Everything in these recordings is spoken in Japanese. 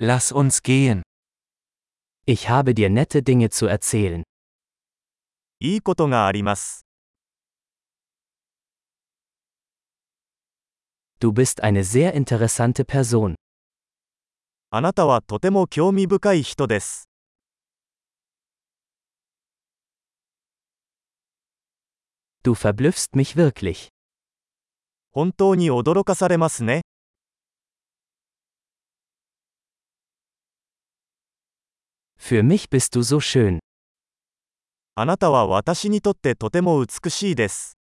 Lass uns gehen. Ich habe dir nette Dinge zu erzählen. いいことがあります。 Du bist eine sehr interessante Person. あなたはとても興味深い人です。 Du verblüffst mich wirklich. 本当に驚かされますね。 Für mich bist du so schön. あなたは私にとってとても美しいです。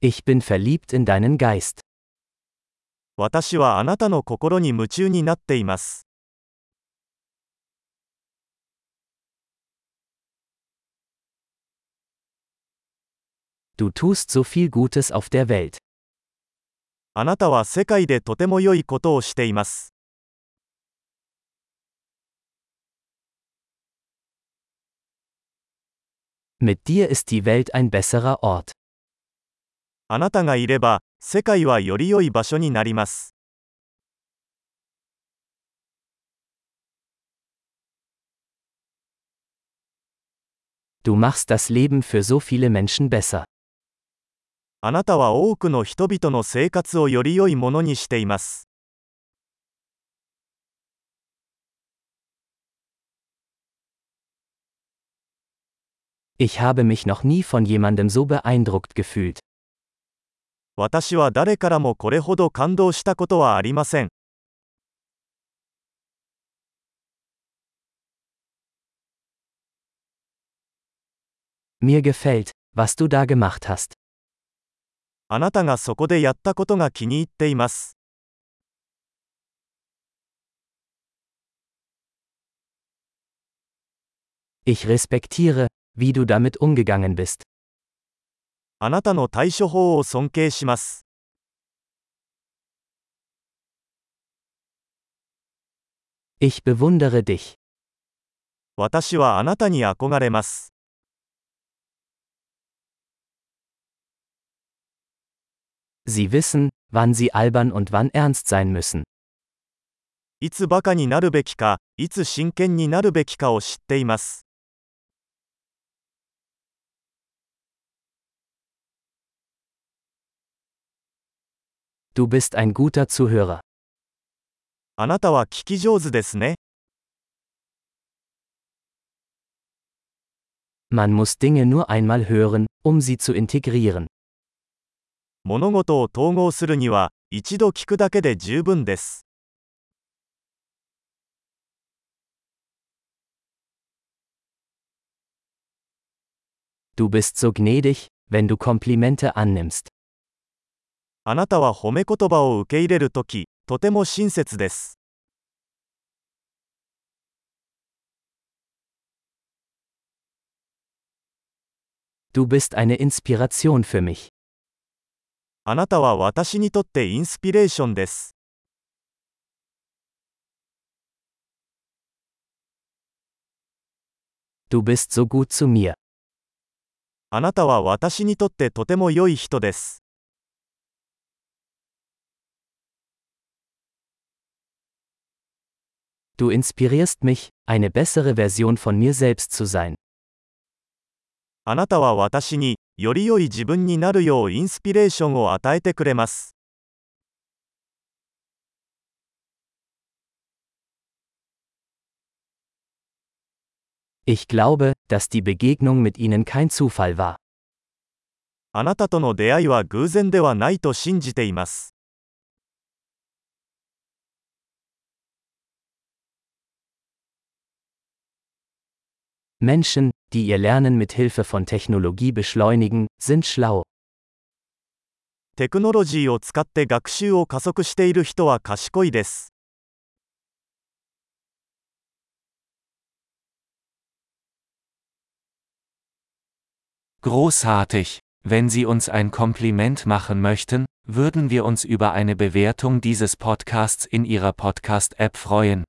Ich bin verliebt in deinen Geist. 私はあなたの心に夢中になっています。 Du tust so viel Gutes auf der Welt. あなたは世界でとても良いことをしています。Mit dir ist die Welt ein besserer Ort. あなたがいれば、世界はより良い場所になります。Du machst das Leben für so viele Menschen besser. あなたは多くの人々の生活をより良いものにしています。Ich habe mich noch nie von jemandem so beeindruckt gefühlt. 私は誰からもこれほど感動したことはありません。Mir gefällt, was du da gemacht hast. あなたがそこでやったことが気に入っています。Ich respektiere, wie du damit umgegangen bist. あなたの対処法を尊敬します。Ich bewundere dich. 私はあなたに憧れます。Sie wissen, wann sie albern und wann ernst sein müssen. いつバカになるべきか、いつ真剣になるべきかを知っています。 Du bist ein guter Zuhörer. あなたは聞き上手ですね。 Man muss Dinge nur einmal hören, um sie zu integrieren. 物事を統合するには、一度聞くだけで十分です。Du bist so gnädig, wenn du Komplimente annimmst. あなたは褒め言葉を受け入れるとき、とても親切です。Du bist eine Inspiration für mich. あなたは私にとってインスピレーションです。Du bist so gut zu mir. あなたは私にとってとても良い人です。Du inspirierst mich, eine bessere Version von mir selbst zu sein. あなたは私に、より良い自分になるようインスピレーションを与えてくれます。Ich glaube, dass die Begegnung mit ihnen kein Zufall war. あなたとの出会いは偶然ではないと信じています。Menschen, die ihr Lernen mit Hilfe von Technologie beschleunigen, sind schlau. テクノロジーを使って学習を加速している人は賢いです。 Großartig! Wenn Sie uns ein Kompliment machen möchten, würden wir uns über eine Bewertung dieses Podcasts in Ihrer Podcast-App freuen.